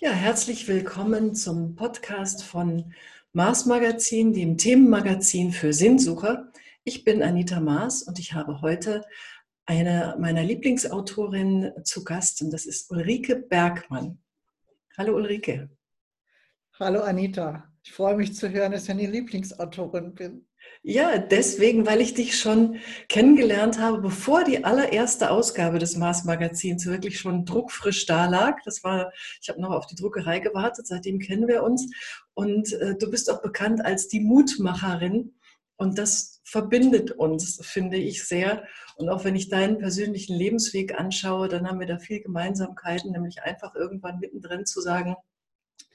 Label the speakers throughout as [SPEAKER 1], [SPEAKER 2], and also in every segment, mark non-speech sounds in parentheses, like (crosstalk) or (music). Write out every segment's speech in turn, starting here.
[SPEAKER 1] Ja, herzlich willkommen zum Podcast von Mars Magazin, dem Themenmagazin für Sinnsucher. Ich bin Anita Maas und ich habe heute eine meiner Lieblingsautorinnen zu Gast und das ist Ulrike Bergmann. Hallo Ulrike.
[SPEAKER 2] Hallo Anita. Ich freue mich zu hören, dass ich eine Lieblingsautorin bin.
[SPEAKER 1] Ja, deswegen, weil ich dich schon kennengelernt habe, bevor die allererste Ausgabe des Mars Magazins wirklich schon druckfrisch da lag. Das war, ich habe noch auf die Druckerei gewartet, seitdem kennen wir uns. Und äh, du bist auch bekannt als die Mutmacherin. Und das verbindet uns, finde ich sehr. Und auch wenn ich deinen persönlichen Lebensweg anschaue, dann haben wir da viel Gemeinsamkeiten, nämlich einfach irgendwann mittendrin zu sagen,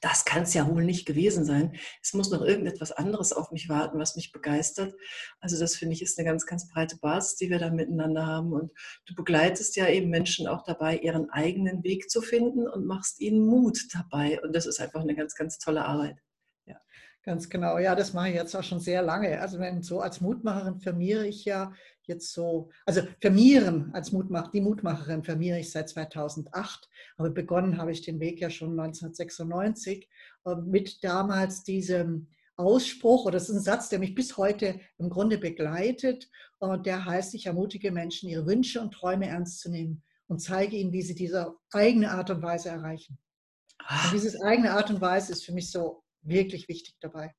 [SPEAKER 1] das kann es ja wohl nicht gewesen sein. Es muss noch irgendetwas anderes auf mich warten, was mich begeistert. Also das finde ich ist eine ganz, ganz breite Basis, die wir da miteinander haben. Und du begleitest ja eben Menschen auch dabei, ihren eigenen Weg zu finden und machst ihnen Mut dabei. Und das ist einfach eine ganz, ganz tolle Arbeit.
[SPEAKER 2] Ja. Ganz genau, ja, das mache ich jetzt auch schon sehr lange. Also wenn so als Mutmacherin firmiere ich ja jetzt so, also firmieren als Mutmach, die Mutmacherin firmiere ich seit 2008, aber begonnen habe ich den Weg ja schon 1996 äh, mit damals diesem Ausspruch, oder das ist ein Satz, der mich bis heute im Grunde begleitet, und der heißt, ich ermutige Menschen, ihre Wünsche und Träume ernst zu nehmen und zeige ihnen, wie sie diese eigene Art und Weise erreichen. Und ah. diese eigene Art und Weise ist für mich so wirklich wichtig dabei.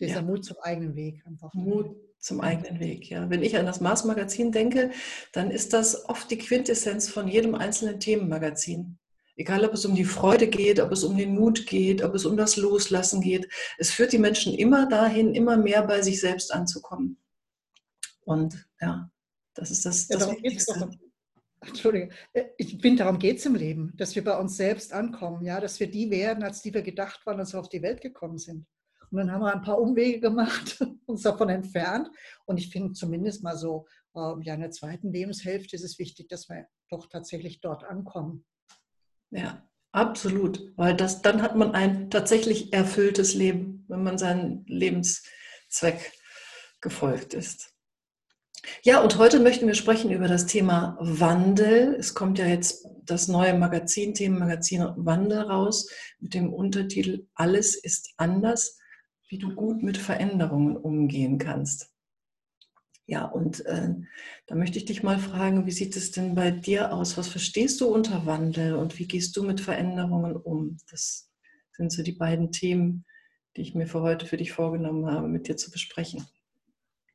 [SPEAKER 2] Dieser ja. Mut zum eigenen Weg
[SPEAKER 1] einfach. Mut zum eigenen Weg, ja. Wenn ich an das Mars-Magazin denke, dann ist das oft die Quintessenz von jedem einzelnen Themenmagazin. Egal, ob es um die Freude geht, ob es um den Mut geht, ob es um das Loslassen geht. Es führt die Menschen immer dahin, immer mehr bei sich selbst anzukommen. Und ja, das ist das, ja, das Wichtigste.
[SPEAKER 2] Entschuldige, äh, ich finde, darum geht es im Leben, dass wir bei uns selbst ankommen, ja, dass wir die werden, als die wir gedacht waren, als wir auf die Welt gekommen sind. Und dann haben wir ein paar Umwege gemacht, (laughs) uns davon entfernt. Und ich finde zumindest mal so, äh, ja, in der zweiten Lebenshälfte ist es wichtig, dass wir doch tatsächlich dort ankommen.
[SPEAKER 1] Ja, absolut. Weil das, dann hat man ein tatsächlich erfülltes Leben, wenn man seinen Lebenszweck gefolgt ist. Ja, und heute möchten wir sprechen über das Thema Wandel. Es kommt ja jetzt das neue Magazin, Themenmagazin Wandel raus mit dem Untertitel Alles ist anders wie du gut mit Veränderungen umgehen kannst. Ja, und äh, da möchte ich dich mal fragen, wie sieht es denn bei dir aus? Was verstehst du unter Wandel und wie gehst du mit Veränderungen um? Das sind so die beiden Themen, die ich mir für heute für dich vorgenommen habe, mit dir zu besprechen.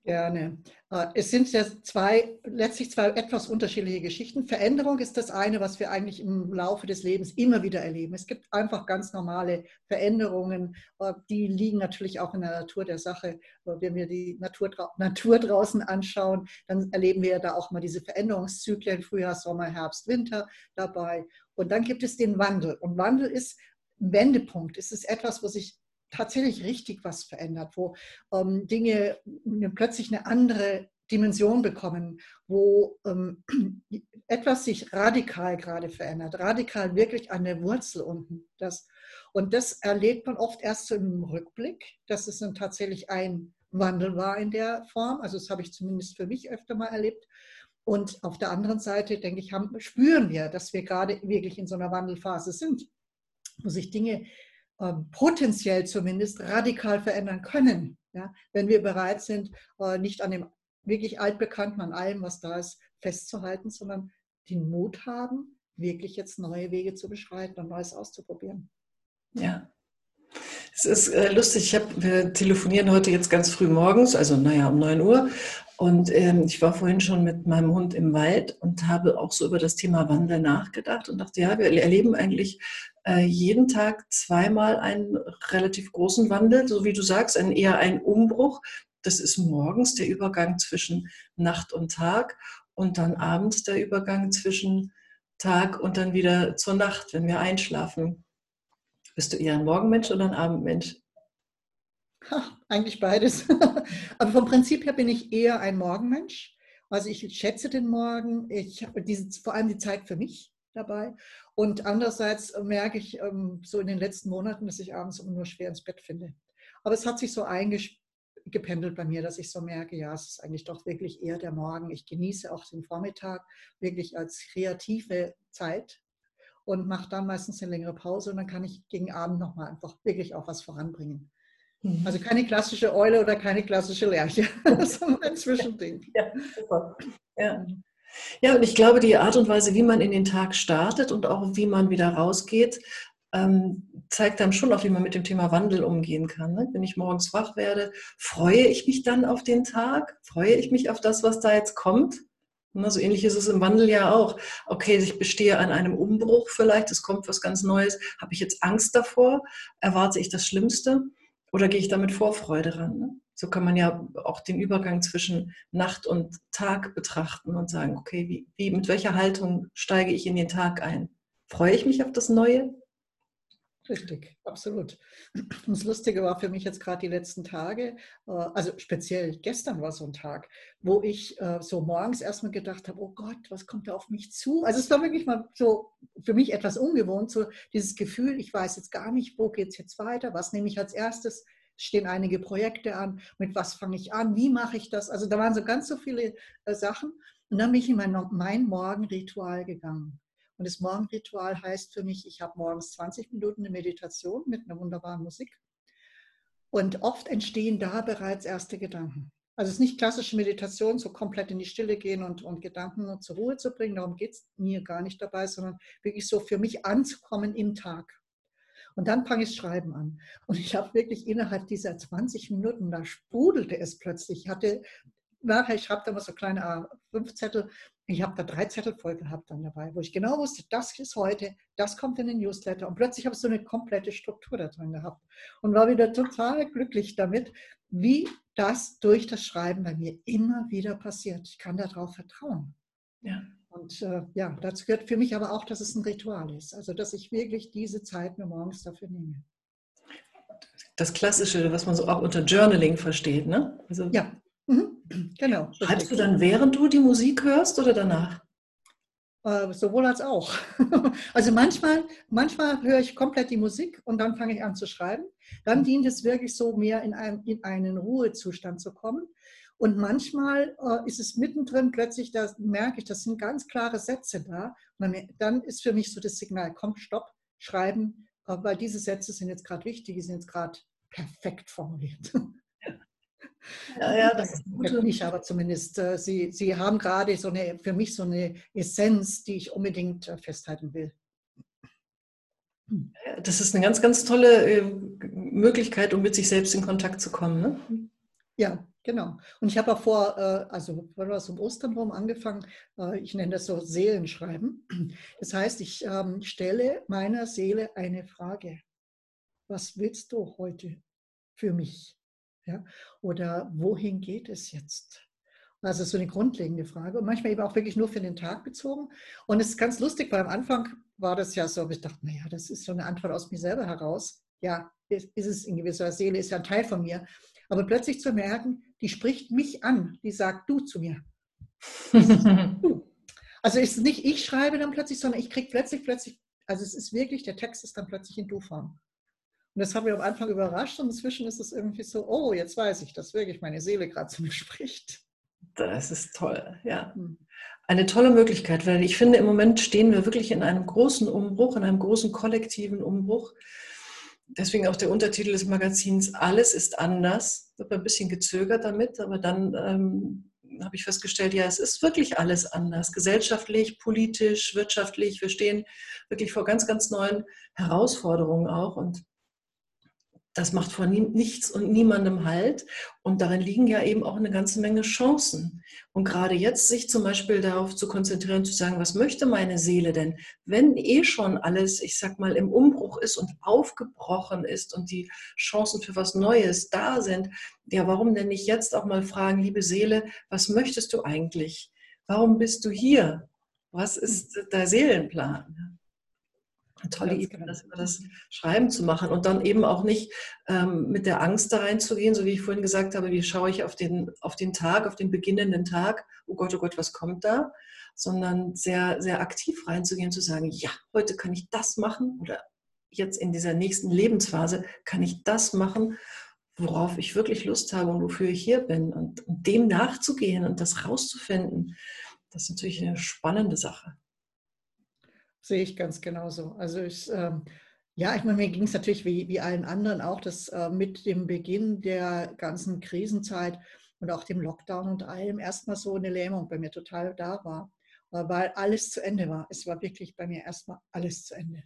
[SPEAKER 2] Gerne. Äh, es sind ja zwei, letztlich zwei etwas unterschiedliche Geschichten. Veränderung ist das eine, was wir eigentlich im Laufe des Lebens immer wieder erleben. Es gibt einfach ganz normale Veränderungen, äh, die liegen natürlich auch in der Natur der Sache. Äh, wenn wir die Natur, Natur draußen anschauen, dann erleben wir da auch mal diese Veränderungszyklen, Frühjahr, Sommer, Herbst, Winter dabei. Und dann gibt es den Wandel. Und Wandel ist Wendepunkt. Es ist etwas, wo sich tatsächlich richtig was verändert, wo ähm, Dinge plötzlich eine andere Dimension bekommen, wo ähm, (clears throat) etwas sich radikal gerade verändert, radikal wirklich an der Wurzel unten. Das, und das erlebt man oft erst so im Rückblick, dass es dann tatsächlich ein Wandel war in der Form. Also das habe ich zumindest für mich öfter mal erlebt. Und auf der anderen Seite, denke ich, haben, spüren wir, dass wir gerade wirklich in so einer Wandelphase sind, wo sich Dinge potenziell zumindest radikal verändern können, ja, wenn wir bereit sind, äh, nicht an dem wirklich altbekannten, an allem, was da ist, festzuhalten, sondern den Mut haben, wirklich jetzt neue Wege zu beschreiten und Neues auszuprobieren.
[SPEAKER 1] Ja. Es ist äh, lustig, ich hab, wir telefonieren heute jetzt ganz früh morgens, also naja, um 9 Uhr. Und ähm, ich war vorhin schon mit meinem Hund im Wald und habe auch so über das Thema Wandel nachgedacht und dachte, ja, wir erleben eigentlich äh, jeden Tag zweimal einen relativ großen Wandel, so wie du sagst, ein, eher ein Umbruch. Das ist morgens der Übergang zwischen Nacht und Tag und dann abends der Übergang zwischen Tag und dann wieder zur Nacht, wenn wir einschlafen. Bist du eher ein Morgenmensch oder ein Abendmensch?
[SPEAKER 2] Ha, eigentlich beides. (laughs) Aber vom Prinzip her bin ich eher ein Morgenmensch. Also ich schätze den Morgen, ich habe vor allem die Zeit für mich dabei. Und andererseits merke ich ähm, so in den letzten Monaten, dass ich abends immer nur schwer ins Bett finde. Aber es hat sich so eingependelt bei mir, dass ich so merke, ja, es ist eigentlich doch wirklich eher der Morgen. Ich genieße auch den Vormittag wirklich als kreative Zeit. Und mache dann meistens eine längere Pause und dann kann ich gegen Abend nochmal einfach wirklich auch was voranbringen. Mhm. Also keine klassische Eule oder keine klassische Lerche, (laughs) sondern ein Zwischending. (laughs) Ja, super.
[SPEAKER 1] Ja. Ja, und ich glaube, die Art und Weise, wie man in den Tag startet und auch wie man wieder rausgeht, ähm, zeigt dann schon auch, wie man mit dem Thema Wandel umgehen kann. Ne? Wenn ich morgens wach werde, freue ich mich dann auf den Tag? Freue ich mich auf das, was da jetzt kommt? So ähnlich ist es im Wandel ja auch. Okay, ich bestehe an einem Umbruch vielleicht, es kommt was ganz Neues. Habe ich jetzt Angst davor? Erwarte ich das Schlimmste? Oder gehe ich da mit Vorfreude ran? Ne? So kann man ja auch den Übergang zwischen Nacht und Tag betrachten und sagen, okay, wie, wie, mit welcher Haltung steige ich in den Tag ein? Freue ich mich auf das Neue?
[SPEAKER 2] Richtig, absolut. Und das Lustige war für mich jetzt gerade die letzten Tage, äh, also speziell gestern war so ein Tag, wo ich äh, so morgens erstmal gedacht habe, oh Gott, was kommt da auf mich zu? Also es war wirklich mal so für mich etwas ungewohnt, so dieses Gefühl, ich weiß jetzt gar nicht, wo geht es jetzt weiter, was nehme ich als erstes, stehen einige Projekte an, mit was fange ich an, wie mache ich das? Also da waren so ganz so viele äh, Sachen. Und dann bin ich in mein, mein Morgenritual gegangen. Und das Morgenritual heißt für mich, ich habe morgens 20 Minuten eine Meditation mit einer wunderbaren Musik. Und oft entstehen da bereits erste Gedanken. Also es ist nicht klassische Meditation, so komplett in die Stille gehen und, und Gedanken zur Ruhe zu bringen. Darum geht es mir gar nicht dabei, sondern wirklich so für mich anzukommen im Tag. Und dann fange ich Schreiben an. Und ich habe wirklich innerhalb dieser 20 Minuten, da sprudelte es plötzlich. Ich hatte nachher, ich habe da mal so kleine A5-Zettel, ich habe da drei Zettel voll gehabt dann dabei, wo ich genau wusste, das ist heute, das kommt in den Newsletter. Und plötzlich habe ich so eine komplette Struktur da drin gehabt und war wieder total glücklich damit, wie das durch das Schreiben bei mir immer wieder passiert. Ich kann darauf vertrauen. Ja. Und äh, ja, dazu gehört für mich aber auch, dass es ein Ritual ist. Also, dass ich wirklich diese Zeit mir morgens dafür nehme.
[SPEAKER 1] Das Klassische, was man so auch unter Journaling versteht, ne?
[SPEAKER 2] Also ja, Mhm. Genau.
[SPEAKER 1] Schreibst du dann, während du die Musik hörst oder danach?
[SPEAKER 2] Äh, sowohl als auch. (laughs) Also manchmal, manchmal höre ich komplett die Musik und dann fange ich an zu schreiben. Dann mhm. dient es wirklich so, mehr in, ein, in einen Ruhezustand zu kommen. Und manchmal äh, ist es mittendrin plötzlich, da merke ich, das sind ganz klare Sätze da. Dann, dann ist für mich so das Signal, komm, stopp, schreiben, äh, weil diese Sätze sind jetzt gerade wichtig, die sind jetzt gerade perfekt formuliert. (laughs) Ja, ja, das ist gut. Nicht, aber zumindest äh, Sie, Sie haben gerade so eine, für mich so eine Essenz, die ich unbedingt äh, festhalten will.
[SPEAKER 1] Das ist eine ganz, ganz tolle äh, Möglichkeit, um mit sich selbst in Kontakt zu kommen. Ne?
[SPEAKER 2] Ja, genau. Und ich habe auch vor, äh, also war das um Ostern rum angefangen, äh, ich nenne das so Seelenschreiben. Das heißt, ich ähm, stelle meiner Seele eine Frage. Was willst du heute für mich? Ja? Oder wohin geht es jetzt? Also so eine grundlegende Frage und manchmal eben auch wirklich nur für den Tag bezogen. Und es ist ganz lustig, weil am Anfang war das ja so, ich dachte, naja, das ist so eine Antwort aus mir selber heraus. Ja, ist, ist es in gewisser Seele, ist ja ein Teil von mir. Aber plötzlich zu merken, die spricht mich an, die sagt du zu mir. Also ist es nicht ich schreibe dann plötzlich, sondern ich kriege plötzlich, plötzlich, also es ist wirklich, der Text ist dann plötzlich in Du-Form. Und das hat mich am Anfang überrascht und inzwischen ist es irgendwie so, oh, jetzt weiß ich, dass wirklich meine Seele gerade zu mir (laughs) spricht.
[SPEAKER 1] Das ist toll, ja. Hm. Eine tolle Möglichkeit, weil ich finde, im Moment stehen wir wirklich in einem großen Umbruch, in einem großen kollektiven Umbruch. Deswegen auch der Untertitel des Magazins, alles ist anders. Ich habe ein bisschen gezögert damit, aber dann ähm, habe ich festgestellt, ja, es ist wirklich alles anders. Gesellschaftlich, politisch, wirtschaftlich. Wir stehen wirklich vor ganz, ganz neuen Herausforderungen auch. Und das macht vor nichts und niemandem Halt. Und darin liegen ja eben auch eine ganze Menge Chancen. Und gerade jetzt sich zum Beispiel darauf zu konzentrieren, zu sagen, was möchte meine Seele denn? Wenn eh schon alles, ich sag mal, im Umbruch ist und aufgebrochen ist und die Chancen für was Neues da sind, ja, warum denn nicht jetzt auch mal fragen, liebe Seele, was möchtest du eigentlich? Warum bist du hier? Was ist der Seelenplan? Eine tolle Idee, genau. das, das Schreiben zu machen und dann eben auch nicht ähm, mit der Angst da reinzugehen, so wie ich vorhin gesagt habe, wie schaue ich auf den, auf den Tag, auf den beginnenden Tag, oh Gott, oh Gott, was kommt da, sondern sehr, sehr aktiv reinzugehen, zu sagen, ja, heute kann ich das machen oder jetzt in dieser nächsten Lebensphase kann ich das machen, worauf ich wirklich Lust habe und wofür ich hier bin und, und dem nachzugehen und das rauszufinden, das ist natürlich eine spannende Sache.
[SPEAKER 2] Sehe ich ganz genauso. Also ich, ähm, ja, ich meine, mir ging es natürlich wie, wie allen anderen auch, dass äh, mit dem Beginn der ganzen Krisenzeit und auch dem Lockdown und allem erstmal so eine Lähmung bei mir total da war, äh, weil alles zu Ende war. Es war wirklich bei mir erstmal alles zu Ende.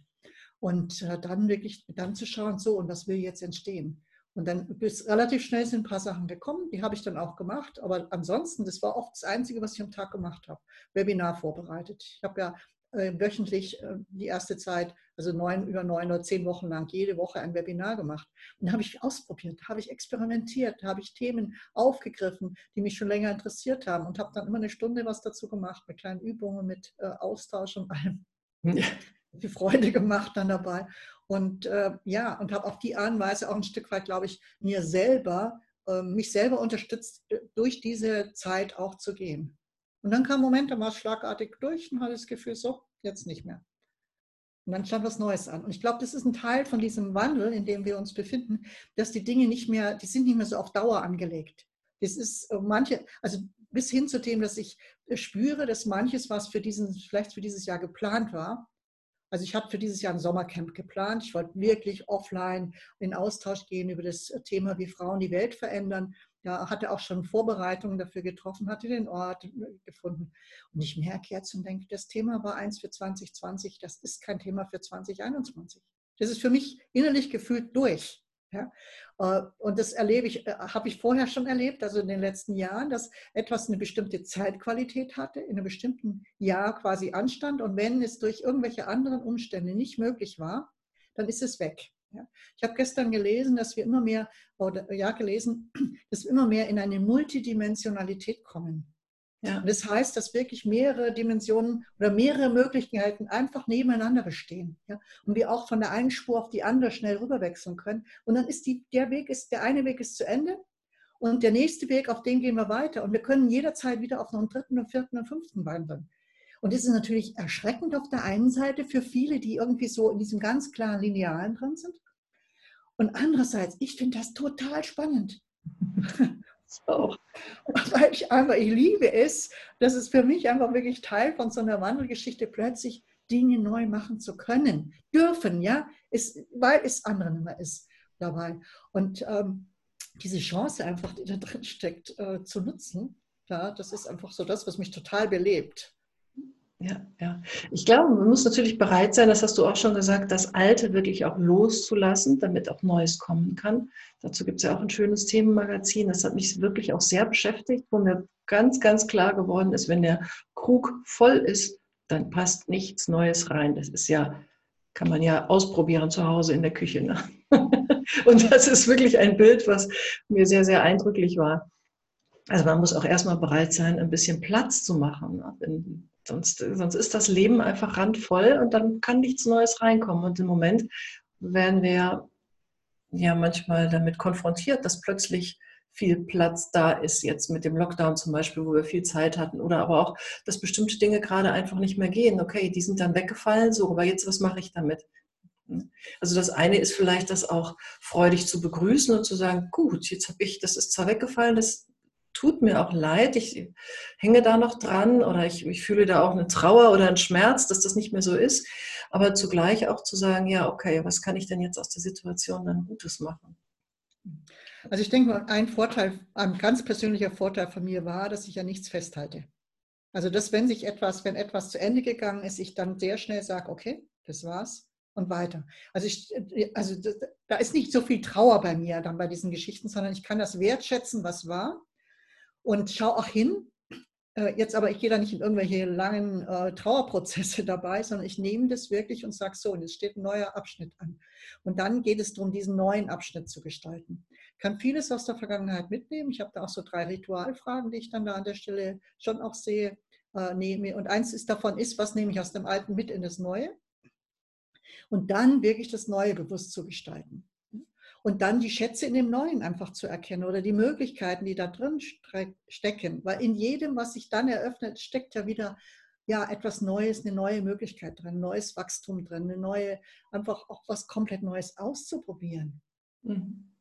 [SPEAKER 2] Und äh, dann wirklich dann zu schauen, so, und was will jetzt entstehen? Und dann bis relativ schnell sind ein paar Sachen gekommen, die habe ich dann auch gemacht. Aber ansonsten, das war oft das Einzige, was ich am Tag gemacht habe. Webinar vorbereitet. Ich habe ja wöchentlich äh, die erste Zeit, also neun, über neun oder zehn Wochen lang, jede Woche ein Webinar gemacht. Und habe ich ausprobiert, habe ich experimentiert, habe ich Themen aufgegriffen, die mich schon länger interessiert haben und habe dann immer eine Stunde was dazu gemacht, mit kleinen Übungen, mit äh, Austausch und allem. (laughs) Ja. Die Freude gemacht dann dabei. Und äh, ja, und habe auf die Art und Weise auch ein Stück weit, glaube ich, mir selber, äh, mich selber unterstützt, durch diese Zeit auch zu gehen. Und dann kam ein Moment, da war es schlagartig durch und hatte das Gefühl, so, jetzt nicht mehr. Und dann stand was Neues an. Und ich glaube, das ist ein Teil von diesem Wandel, in dem wir uns befinden, dass die Dinge nicht mehr, die sind nicht mehr so auf Dauer angelegt. Das ist äh, manche, also bis hin zu dem, dass ich spüre, dass manches, was für diesen, vielleicht für dieses Jahr geplant war, also ich habe für dieses Jahr ein Sommercamp geplant. Ich wollte wirklich offline in Austausch gehen über das Thema, wie Frauen die Welt verändern ja, hatte auch schon Vorbereitungen dafür getroffen, hatte den Ort gefunden. Und ich merke jetzt und denke, das Thema war eins für 2020, das ist kein Thema für 2021. Das ist für mich innerlich gefühlt durch. Ja? Äh, und das erlebe ich, äh, habe ich vorher schon erlebt, also in den letzten Jahren, dass etwas eine bestimmte Zeitqualität hatte, in einem bestimmten Jahr quasi anstand. Und wenn es durch irgendwelche anderen Umstände nicht möglich war, dann ist es weg. Ja. Ich habe gestern gelesen, dass wir immer mehr, oder ja gelesen, (clears throat) dass wir immer mehr in eine Multidimensionalität kommen. Ja. Und das heißt, dass wirklich mehrere Dimensionen oder mehrere Möglichkeiten einfach nebeneinander bestehen. Ja? Und wir auch von der einen Spur auf die andere schnell rüberwechseln können. Und dann ist die, der Weg ist, der eine Weg ist zu Ende und der nächste Weg, auf den gehen wir weiter. Und wir können jederzeit wieder auf einen dritten und vierten und fünften wandern. Und das ist natürlich erschreckend auf der einen Seite für viele, die irgendwie so in diesem ganz klaren Linealen drin sind. Und andererseits, ich finde das total spannend. (laughs) Auch. Weil ich einfach, ich liebe es, dass es für mich einfach wirklich Teil von so einer Wandelgeschichte plötzlich Dinge neu machen zu können, dürfen, ja, ist, weil es anderen immer ist dabei. Und ähm, diese Chance einfach, die da drin steckt, äh, zu nutzen, ja, das ist einfach so das, was mich total belebt.
[SPEAKER 1] Ja, ja. Ich glaube, man muss natürlich bereit sein, das hast du auch schon gesagt, das Alte wirklich auch loszulassen, damit auch Neues kommen kann. Dazu gibt es ja auch ein schönes Themenmagazin. Das hat mich wirklich auch sehr beschäftigt, wo mir ganz, ganz klar geworden ist, wenn der Krug voll ist, dann passt nichts Neues rein. Das ist ja, kann man ja ausprobieren zu Hause in der Küche. Ne? (laughs) Und das ist wirklich ein Bild, was mir sehr, sehr eindrücklich war. Also man muss auch erstmal bereit sein, ein bisschen Platz zu machen. Ne? Sonst, sonst ist das Leben einfach randvoll und dann kann nichts Neues reinkommen. Und im Moment werden wir ja manchmal damit konfrontiert, dass plötzlich viel Platz da ist, jetzt mit dem Lockdown zum Beispiel, wo wir viel Zeit hatten, oder aber auch, dass bestimmte Dinge gerade einfach nicht mehr gehen. Okay, die sind dann weggefallen, so, aber jetzt, was mache ich damit? Also das eine ist vielleicht, das auch freudig zu begrüßen und zu sagen, gut, jetzt habe ich, das ist zwar weggefallen, das tut mir auch leid, ich hänge da noch dran oder ich, ich fühle da auch eine Trauer oder einen Schmerz, dass das nicht mehr so ist. Aber zugleich auch zu sagen, ja, okay, was kann ich denn jetzt aus der Situation dann Gutes machen?
[SPEAKER 2] Also ich denke, ein Vorteil, ein ganz persönlicher Vorteil von mir war, dass ich ja nichts festhalte. Also dass wenn sich etwas, wenn etwas zu Ende gegangen ist, ich dann sehr schnell sage, okay, das war's und weiter. Also ich, also da ist nicht so viel Trauer bei mir dann bei diesen Geschichten, sondern ich kann das wertschätzen, was war und schau auch hin. Äh, jetzt aber, ich gehe da nicht in irgendwelche langen äh, Trauerprozesse (laughs) dabei, sondern ich nehme das wirklich und sage so, und es steht ein neuer Abschnitt an. Und dann geht es darum, diesen neuen Abschnitt zu gestalten. Ich kann vieles aus der Vergangenheit mitnehmen. Ich habe da auch so drei Ritualfragen, die ich dann da an der Stelle schon auch sehe. Äh, nehme. Und eins ist davon ist, was nehme ich aus dem Alten mit in das Neue? Und dann wirklich das Neue bewusst zu gestalten und dann die Schätze in dem Neuen einfach zu erkennen oder die Möglichkeiten, die da drin stecken. Weil in jedem, was sich dann eröffnet, steckt ja wieder ja, etwas Neues, eine neue Möglichkeit drin, neues Wachstum drin, eine neue, einfach auch was komplett Neues auszuprobieren. Mhm.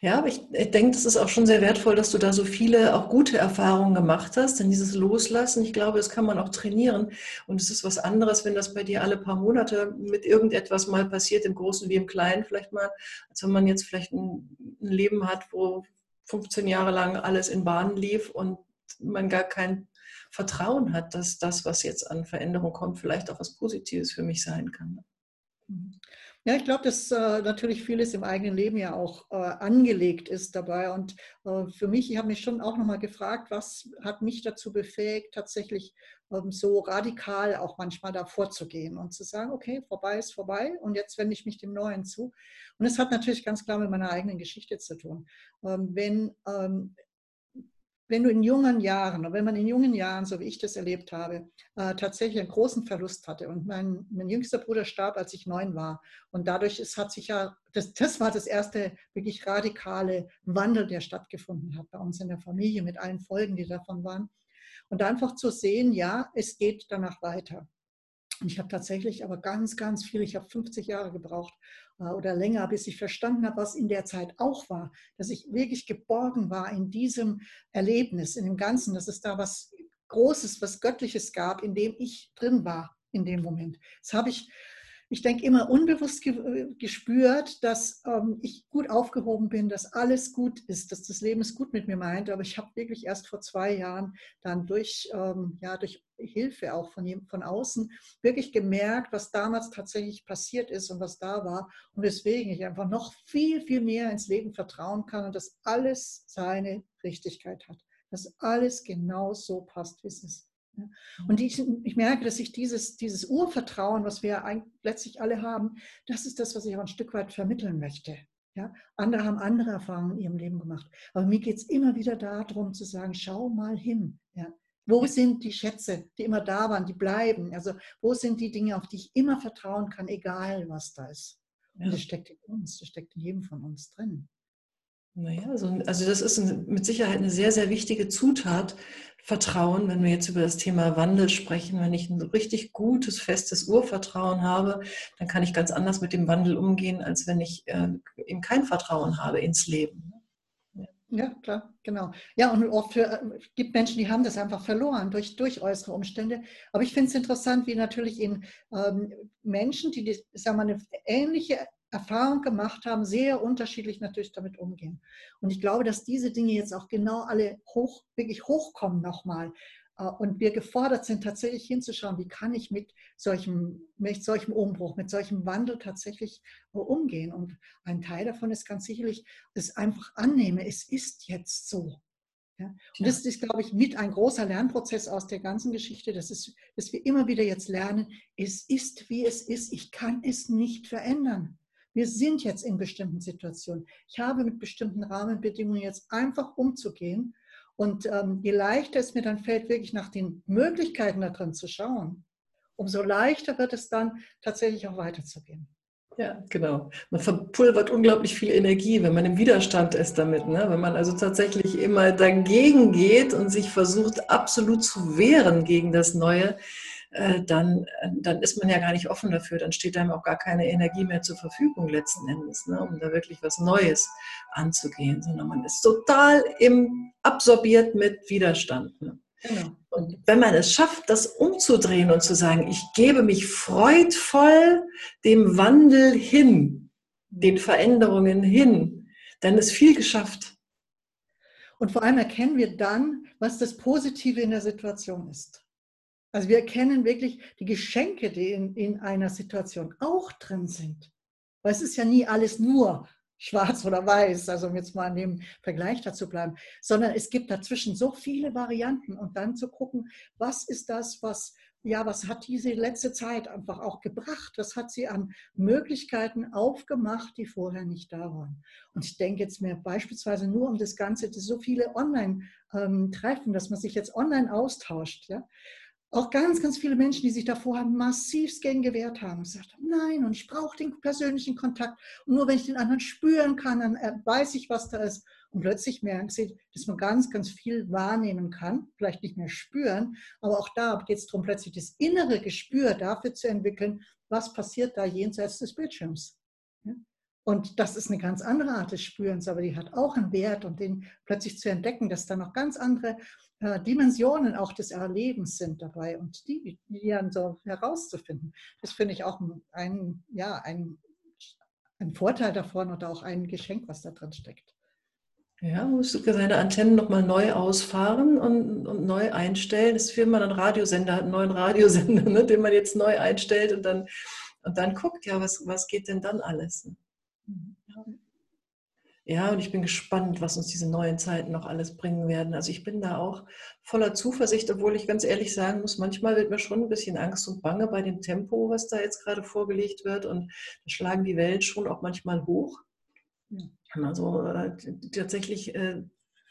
[SPEAKER 1] Ja, aber ich, ich denke, das ist auch schon sehr wertvoll, dass du da so viele auch gute Erfahrungen gemacht hast. Denn dieses Loslassen, ich glaube, das kann man auch trainieren. Und es ist was anderes, wenn das bei dir alle paar Monate mit irgendetwas mal passiert, im Großen wie im Kleinen vielleicht mal, als wenn man jetzt vielleicht ein, ein Leben hat, wo 15 Jahre lang alles in Bahnen lief und man gar kein Vertrauen hat, dass das, was jetzt an Veränderung kommt, vielleicht auch was Positives für mich sein kann.
[SPEAKER 2] Mhm. Ja, ich glaube, dass äh, natürlich vieles im eigenen Leben ja auch äh, angelegt ist dabei. Und äh, für mich, ich habe mich schon auch nochmal gefragt, was hat mich dazu befähigt, tatsächlich ähm, so radikal auch manchmal da vorzugehen und zu sagen, okay, vorbei ist vorbei und jetzt wende ich mich dem Neuen zu. Und es hat natürlich ganz klar mit meiner eigenen Geschichte zu tun. Ähm, wenn ähm, wenn du in jungen Jahren, oder wenn man in jungen Jahren, so wie ich das erlebt habe, äh, tatsächlich einen großen Verlust hatte. Und mein, mein jüngster Bruder starb, als ich neun war. Und dadurch es hat sich ja, das, das war das erste wirklich radikale Wandel, der stattgefunden hat bei uns in der Familie mit allen Folgen, die davon waren. Und einfach zu sehen, ja, es geht danach weiter. Und ich habe tatsächlich aber ganz, ganz viel, ich habe 50 Jahre gebraucht äh, oder länger, bis ich verstanden habe, was in der Zeit auch war, dass ich wirklich geborgen war in diesem Erlebnis, in dem Ganzen, dass es da was Großes, was Göttliches gab, in dem ich drin war in dem Moment. Das habe ich ich denke, immer unbewusst ge gespürt, dass ähm, ich gut aufgehoben bin, dass alles gut ist, dass das Leben es gut mit mir meint. Aber ich habe wirklich erst vor zwei Jahren dann durch, ähm, ja, durch Hilfe auch von, von außen wirklich gemerkt, was damals tatsächlich passiert ist und was da war. Und weswegen ich einfach noch viel, viel mehr ins Leben vertrauen kann und dass alles seine Richtigkeit hat. Dass alles genau so passt, wie es ist. Und ich, ich, merke, dass ich dieses, dieses Urvertrauen, was wir letztlich alle haben, das ist das, was ich auch ein Stück weit vermitteln möchte. Ja? Andere haben andere Erfahrungen in ihrem Leben gemacht. Aber mir geht es immer wieder darum zu sagen, schau mal hin. Ja? Wo sind die Schätze, die immer da waren, die bleiben? Also wo sind die Dinge, auf die ich immer vertrauen kann, egal was da ist? Und das steckt in uns, das steckt in jedem von uns drin.
[SPEAKER 1] Naja, also, also das ist mit Sicherheit eine sehr, sehr wichtige Zutat, Vertrauen, wenn wir jetzt über das Thema Wandel sprechen. Wenn ich ein richtig gutes, festes Urvertrauen habe, dann kann ich ganz anders mit dem Wandel umgehen, als wenn ich äh, eben kein Vertrauen habe ins Leben.
[SPEAKER 2] Ja, klar, genau. Ja, und oft für, äh, gibt Menschen, die haben das einfach verloren durch, durch äußere Umstände. Aber ich finde es interessant, wie natürlich in ähm, Menschen, die, die sagen wir, eine ähnliche Erfahrung gemacht haben, sehr unterschiedlich natürlich damit umgehen. Und ich glaube, dass diese Dinge jetzt auch genau alle hoch, wirklich hochkommen nochmal. Äh, und wir gefordert sind, tatsächlich hinzuschauen, wie kann ich mit solchem, mit solchem Umbruch, mit solchem Wandel tatsächlich äh, umgehen. Und ein Teil davon ist ganz sicherlich, es einfach annehme, es ist jetzt so. Ja? Und das ist, glaube ich, mit ein großer Lernprozess aus der ganzen Geschichte, das ist, dass wir immer wieder jetzt lernen, es ist, wie es ist, ich kann es nicht verändern. Wir sind jetzt in bestimmten Situationen. Ich habe mit bestimmten Rahmenbedingungen jetzt einfach umzugehen. Und ähm, je leichter es mir dann fällt, wirklich nach den Möglichkeiten da drin zu schauen, umso leichter wird es dann tatsächlich auch weiterzugehen.
[SPEAKER 1] Ja, genau. Man verpulvert unglaublich viel Energie, wenn man im Widerstand ist damit. Ne? Wenn man also tatsächlich immer dagegen geht und sich versucht, absolut zu wehren gegen das Neue, äh, dann, äh, dann ist man ja gar nicht offen dafür, dann steht einem auch gar keine Energie mehr zur Verfügung letzten Endes, ne, um da wirklich was Neues anzugehen, sondern man ist total im, absorbiert mit Widerstand. Ne. Genau. Und wenn man es schafft, das umzudrehen und zu sagen, ich gebe mich freudvoll dem Wandel hin, den Veränderungen hin, dann ist viel geschafft.
[SPEAKER 2] Und vor allem erkennen wir dann, was das Positive in der Situation ist. Also wir erkennen wirklich die Geschenke, die in, in einer Situation auch drin sind. Weil es ist ja nie alles nur schwarz oder weiß, also um jetzt mal an dem Vergleich dazu bleiben, sondern es gibt dazwischen so viele Varianten und dann zu gucken, was ist das, was, ja, was hat diese letzte Zeit einfach auch gebracht? Was hat sie an Möglichkeiten aufgemacht, die vorher nicht da waren? Und ich denke jetzt mir beispielsweise nur um das Ganze, so viele Online-Treffen, ähm, dass man sich jetzt online austauscht, ja auch ganz, ganz viele Menschen, die sich davor haben massivst gegen gewehrt haben, gesagt haben, nein, und ich brauche den persönlichen Kontakt. Und nur wenn ich den anderen spüren kann, dann äh, weiß ich, was da ist. Und plötzlich merken sie, dass man ganz, ganz viel wahrnehmen kann, vielleicht nicht mehr spüren, aber auch da geht es darum, plötzlich das innere Gespür dafür zu entwickeln, was passiert da jenseits des Bildschirms. Und das ist eine ganz andere Art des Spürens, aber die hat auch einen Wert und den plötzlich zu entdecken, dass da noch ganz andere äh, Dimensionen auch des Erlebens sind dabei und die, die dann so herauszufinden. Das finde ich auch ein, ja, ein, ein Vorteil davon oder auch ein Geschenk, was da drin steckt.
[SPEAKER 1] Ja, musst du seine Antennen nochmal neu ausfahren und, und, neu einstellen. Das ist wie man einen Radiosender hat, einen neuen Radiosender, (laughs) ne, den man jetzt neu einstellt und dann, und dann guckt, ja, was, was geht denn dann alles? Ja, und ich bin gespannt, was uns diese neuen Zeiten noch alles bringen werden. Also ich bin da auch voller Zuversicht, obwohl ich ganz ehrlich sagen muss, manchmal wird mir schon ein bisschen Angst und Bange bei dem Tempo, was da jetzt gerade vorgelegt wird. Und da schlagen die Wellen schon auch manchmal hoch. Also äh, tatsächlich äh,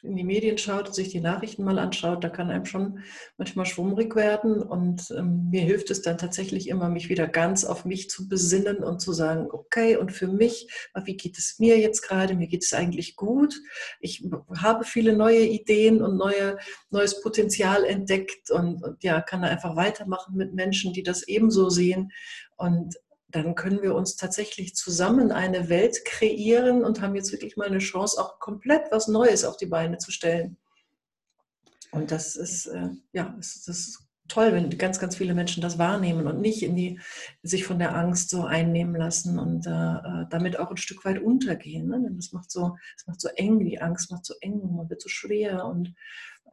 [SPEAKER 1] in die Medien schaut sich die Nachrichten mal anschaut, da kann einem schon manchmal schwummrig werden. Und ähm, mir hilft es dann tatsächlich immer, mich wieder ganz auf mich zu besinnen und zu sagen, okay, und für mich, wie geht es mir jetzt gerade? Mir geht es eigentlich gut. Ich habe viele neue Ideen und neue, neues Potenzial entdeckt und, und ja, kann da einfach weitermachen mit Menschen, die das ebenso sehen. Und dann können wir uns tatsächlich zusammen eine Welt kreieren und haben jetzt wirklich mal eine Chance, auch komplett was Neues auf die Beine zu stellen. Und das ist, äh, ja, das, ist toll, wenn ganz, ganz viele Menschen das wahrnehmen und nicht in die, sich von der Angst so einnehmen lassen und äh, damit auch ein Stück weit untergehen. Ne? Denn das macht, so, das macht so eng, die Angst macht so eng, man wird so schwer und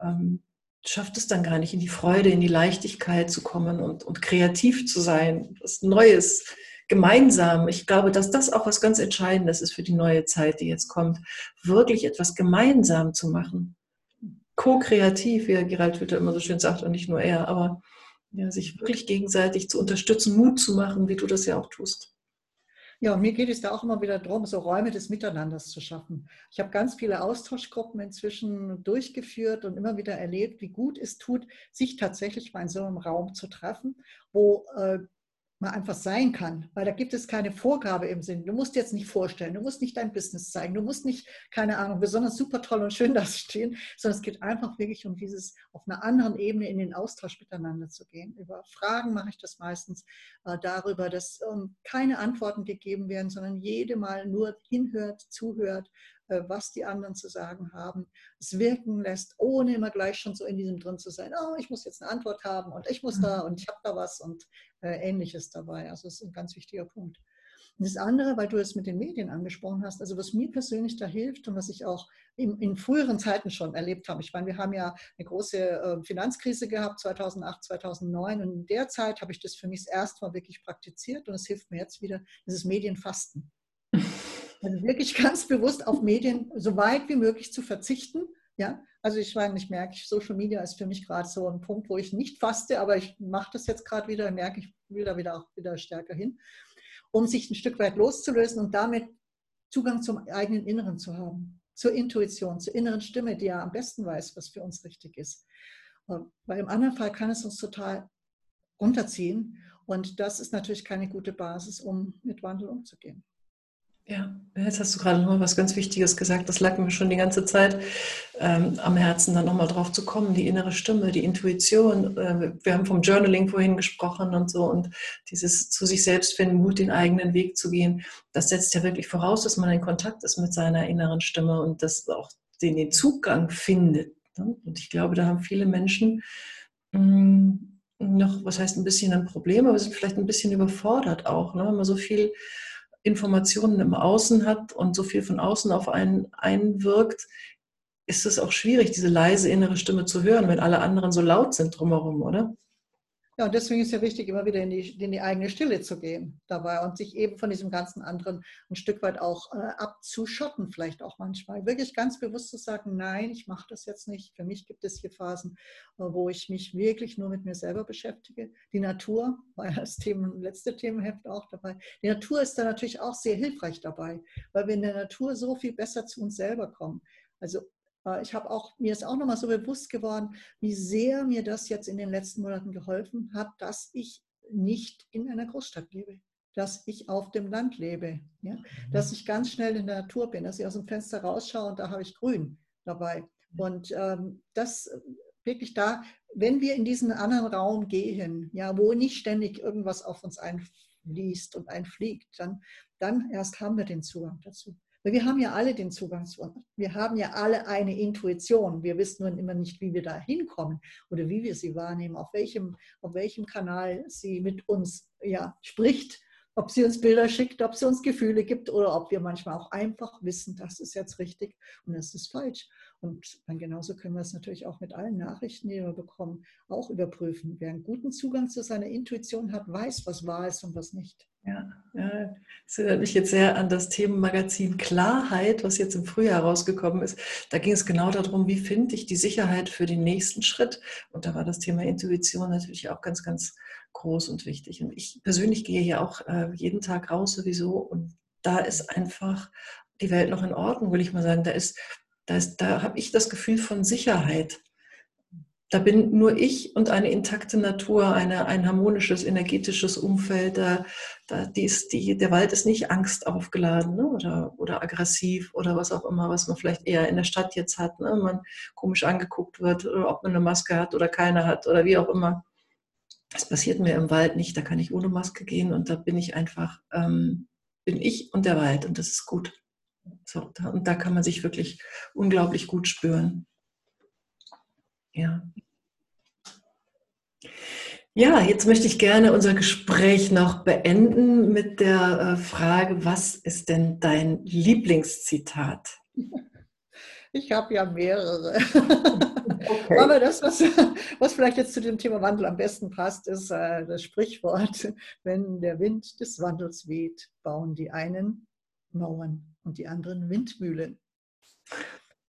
[SPEAKER 1] ähm, schafft es dann gar nicht, in die Freude, in die Leichtigkeit zu kommen und, und kreativ zu sein, was Neues gemeinsam, ich glaube, dass das auch was ganz Entscheidendes ist für die neue Zeit, die jetzt kommt, wirklich etwas gemeinsam zu machen. Co-kreativ, wie Gerald Hütter immer so schön sagt, und nicht nur er, aber ja, sich wirklich gegenseitig zu unterstützen, Mut zu machen, wie du das ja auch tust.
[SPEAKER 2] Ja, und mir geht es da auch immer wieder darum, so Räume des Miteinanders zu schaffen. Ich habe ganz viele Austauschgruppen inzwischen durchgeführt und immer wieder erlebt, wie gut es tut, sich tatsächlich mal in so einem Raum zu treffen, wo äh, mal einfach sein kann, weil da gibt es keine Vorgabe im Sinn. Du musst jetzt nicht vorstellen, du musst nicht dein Business zeigen, du musst nicht, keine Ahnung, besonders super toll und schön (laughs) das stehen, sondern es geht einfach wirklich um dieses auf einer anderen Ebene in den Austausch miteinander zu gehen. Über Fragen mache ich das meistens äh, darüber, dass ähm, keine Antworten gegeben werden, sondern jede mal nur hinhört, zuhört, äh, was die anderen zu sagen haben, es wirken lässt, ohne immer gleich schon so in diesem drin zu sein, oh, ich muss jetzt eine Antwort haben und ich muss da mhm. und ich habe da was und ähnliches dabei. Also das ist ein ganz wichtiger Punkt. Und das andere, weil du es mit den Medien angesprochen hast, also was mir persönlich da hilft und was ich auch in, in früheren Zeiten schon erlebt habe. Ich meine, wir haben ja eine große äh, Finanzkrise gehabt, 2008, 2009 und in der Zeit habe ich das für mich erstmal wirklich praktiziert und es hilft mir jetzt wieder, dieses Medienfasten. (laughs) Also wirklich ganz bewusst auf Medien so weit wie möglich zu verzichten. Ja, also ich meine, ich merke, Social Media ist für mich gerade so ein Punkt, wo ich nicht faste, aber ich mache das jetzt gerade wieder, merke, ich will da wieder auch wieder stärker hin, um sich ein Stück weit loszulösen und damit Zugang zum eigenen Inneren zu haben, zur Intuition, zur inneren Stimme, die ja am besten weiß, was für uns richtig ist. Weil im anderen Fall kann es uns total runterziehen und das ist natürlich keine gute Basis, um mit Wandel umzugehen.
[SPEAKER 1] Ja, jetzt hast du gerade noch was ganz Wichtiges gesagt. Das lag mir schon die ganze Zeit ähm, am Herzen, dann nochmal drauf zu kommen. Die innere Stimme, die Intuition. Äh, wir haben vom Journaling vorhin gesprochen und so. Und dieses zu sich selbst finden, Mut, den eigenen Weg zu gehen, das setzt ja wirklich voraus, dass man in Kontakt ist mit seiner inneren Stimme und dass auch den, den Zugang findet. Ne? Und ich glaube, da haben viele Menschen mh, mm, noch, was heißt ein bisschen ein Problem, aber sind vielleicht ein bisschen überfordert auch, ne? wenn man so viel Informationen im Außen hat und so viel von außen auf einen einwirkt, ist es auch schwierig, diese leise innere Stimme zu hören, wenn alle anderen so laut sind drumherum, oder?
[SPEAKER 2] Ja, und deswegen ist ja wichtig, immer wieder in die, in die eigene Stille zu gehen dabei und sich eben von diesem ganzen anderen ein Stück weit auch äh, abzuschotten, vielleicht auch manchmal. Wirklich ganz bewusst zu sagen, nein, ich mache das jetzt nicht. Für mich gibt es hier Phasen, äh, wo ich mich wirklich nur mit mir selber beschäftige. Die Natur, (laughs) war das Thema, letzte Themenheft auch dabei. Die Natur ist da natürlich auch sehr hilfreich dabei, weil wir in der Natur so viel besser zu uns selber kommen. Also ich habe auch, mir ist auch nochmal so bewusst geworden, wie sehr mir das jetzt in den letzten Monaten geholfen hat, dass ich nicht in einer Großstadt lebe, dass ich auf dem Land lebe, ja? Mhm. dass ich ganz schnell in der Natur bin, dass ich aus dem Fenster rausschaue und da habe ich Grün dabei. Und ähm, das wirklich da, wenn wir in diesen anderen Raum gehen, ja, wo nicht ständig irgendwas auf uns ein, einfließt und einfliegt, dann, dann erst haben wir den Zugang dazu. Weil wir haben ja alle den Zugang zu uns. Wir haben ja alle eine Intuition. Wir wissen nur immer nicht, wie wir da hinkommen oder wie wir sie wahrnehmen, auf welchem, auf welchem Kanal sie mit uns ja, spricht ob sie uns Bilder schickt, ob sie uns Gefühle gibt oder ob wir manchmal auch einfach wissen, das ist jetzt richtig und das ist falsch. Und dann genauso können wir es natürlich auch mit allen Nachrichten, die wir bekommen, auch überprüfen. Wer einen guten Zugang zu seiner Intuition hat, weiß, was wahr ist und was nicht.
[SPEAKER 1] Ja, ja, das erinnert mich jetzt sehr an das Themenmagazin Klarheit, was jetzt im Frühjahr rausgekommen ist. Da ging es genau darum, wie finde ich die Sicherheit für den nächsten Schritt. Und da war das Thema Intuition natürlich auch ganz, ganz groß und wichtig. Und ich persönlich gehe hier auch äh, jeden Tag raus sowieso und da ist einfach die Welt noch in Ordnung, will ich mal sagen. Da ist, da ist, da habe ich das Gefühl von Sicherheit. Da bin nur ich und eine intakte Natur, eine, ein harmonisches, energetisches Umfeld. Da, da, die ist, die, der Wald ist nicht angstaufgeladen ne? oder, oder aggressiv oder was auch immer, was man vielleicht eher in der Stadt jetzt hat. Ne? Man komisch angeguckt wird, ob man eine Maske hat oder keine hat oder wie auch immer. Das passiert mir im Wald nicht, da kann ich ohne Maske gehen und da bin ich einfach, ähm, bin ich und der Wald und das ist gut. So, da, und da kann man sich wirklich unglaublich gut spüren. Ja. Ja, jetzt möchte ich gerne unser Gespräch noch beenden mit der äh, Frage, was ist denn dein Lieblingszitat?
[SPEAKER 2] Ich habe ja mehrere. (laughs) Okay. Aber das, was, was vielleicht jetzt zu dem Thema Wandel am besten passt, ist äh, das Sprichwort, (laughs) wenn der Wind des Wandels weht, bauen die einen Mauern und die anderen Windmühlen.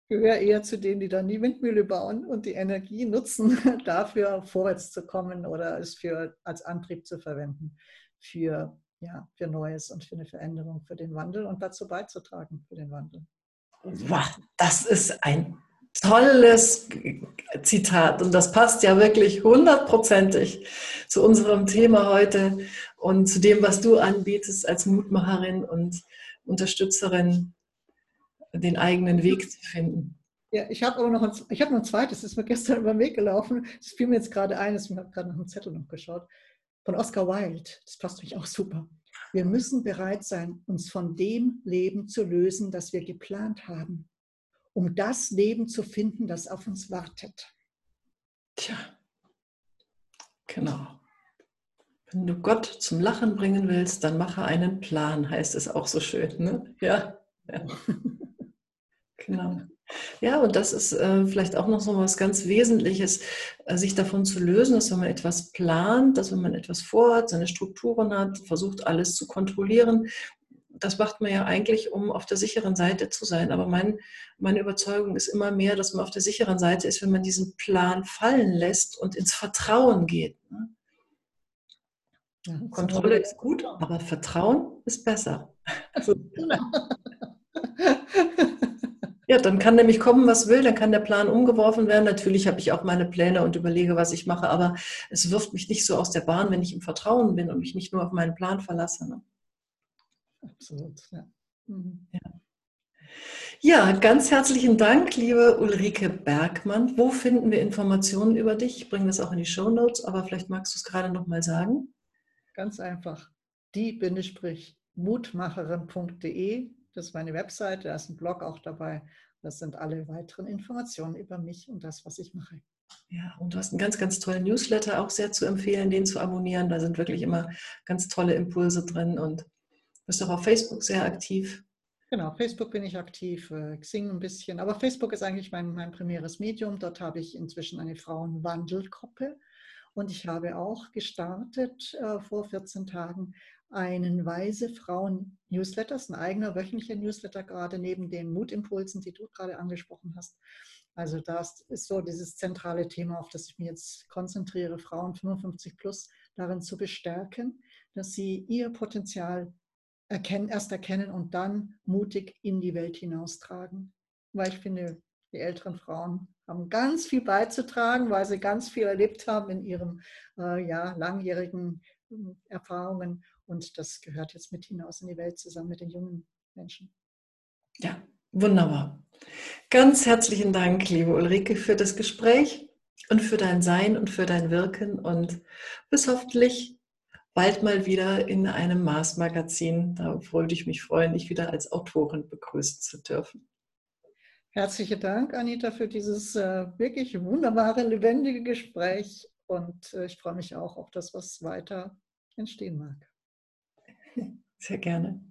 [SPEAKER 2] Gehöre eher zu denen, die dann die Windmühle bauen und die Energie nutzen, (laughs) dafür vorwärts zu kommen oder es für, als Antrieb zu verwenden für, ja, für Neues und für eine Veränderung, für den Wandel und dazu beizutragen für den Wandel.
[SPEAKER 1] Wow, das ist ein tolles Zitat und das passt ja wirklich hundertprozentig zu unserem Thema heute und zu dem, was du anbietest als Mutmacherin und Unterstützerin, den eigenen Weg zu finden.
[SPEAKER 2] Ja, ich habe aber noch ein, ich habe noch ein zweites, das ist mir gestern (laughs) über den Weg gelaufen. Das fiel mir jetzt gerade ein, ich habe gerade nach dem Zettel noch geschaut, von Oscar Wilde. Das passt mich auch super. Wir müssen bereit sein, uns von dem Leben zu lösen, das wir geplant haben um das Leben zu finden, das auf uns wartet.
[SPEAKER 1] Tja, genau. Wenn du Gott zum Lachen bringen willst, dann mache einen Plan, heißt es auch so schön. Ne? Ja, ja. (laughs) genau. Ja, und das ist äh, vielleicht auch noch so was ganz Wesentliches, äh, sich davon zu lösen, dass wenn man etwas plant, dass wenn man etwas vorhat, seine Strukturen hat, versucht alles zu kontrollieren, das macht man ja eigentlich, um auf der sicheren Seite zu sein. Aber mein, meine Überzeugung ist immer mehr, dass man auf der sicheren Seite ist, wenn man diesen Plan fallen lässt und ins Vertrauen geht. Ne? Ja, Kontrolle ist gut, aber Vertrauen ist besser. (laughs) (laughs) ja, dann kann nämlich kommen, was will, dann kann der Plan umgeworfen werden. Natürlich habe ich auch meine Pläne und überlege, was ich mache, aber es wirft mich nicht so aus der Bahn, wenn ich im Vertrauen bin und mich nicht nur auf meinen Plan verlasse. Ne?
[SPEAKER 2] Absolut, ja. Mhm.
[SPEAKER 1] ja. Ja, ganz herzlichen Dank, liebe Ulrike Bergmann. Wo finden wir Informationen über dich? Ich bringe das auch in die Show Notes, aber vielleicht magst du es gerade noch mal sagen.
[SPEAKER 2] Ganz einfach. Die-mutmacherin.de, das ist meine Webseite, da ist ein Blog auch dabei. Das sind alle weiteren Informationen über mich und das, was ich mache.
[SPEAKER 1] Ja, und du hast einen ganz, ganz tollen Newsletter, auch sehr zu empfehlen, den zu abonnieren. Da sind wirklich immer ganz tolle Impulse drin und bist auch auf Facebook sehr aktiv.
[SPEAKER 2] Genau, Facebook bin ich aktiv, äh, Xing ein bisschen, aber Facebook ist eigentlich mein, mein primäres Medium. Dort habe ich inzwischen eine Frauenwandelgruppe und ich habe auch gestartet äh, vor 14 Tagen einen Weise Frauen Newsletter, ein eigener wöchentlicher Newsletter gerade neben den Mutimpulsen, die du gerade angesprochen hast. Also das ist so dieses zentrale Thema, auf das ich mich jetzt konzentriere, Frauen 55 plus darin zu bestärken, dass sie ihr Potenzial erkennen, erst erkennen und dann mutig in die Welt hinaustragen. Weil ich finde, die älteren Frauen haben ganz viel beizutragen, weil sie ganz viel erlebt haben in ihren äh, ja, langjährigen äh, Erfahrungen. Und das gehört jetzt mit hinaus in die Welt zusammen mit den jungen Menschen.
[SPEAKER 1] Ja, wunderbar. Ganz herzlichen Dank, liebe Ulrike, für das Gespräch und für dein Sein und für dein Wirken. Und bis hoffentlich bald mal wieder in einem Mars-Magazin. Da würde ich mich freuen, dich wieder als Autorin begrüßen zu dürfen.
[SPEAKER 2] Herzlichen Dank, Anita, für dieses äh, wirklich wunderbare, lebendige Gespräch. Und äh, ich freue mich auch auf das, was weiter entstehen mag. (laughs)
[SPEAKER 1] Sehr gerne.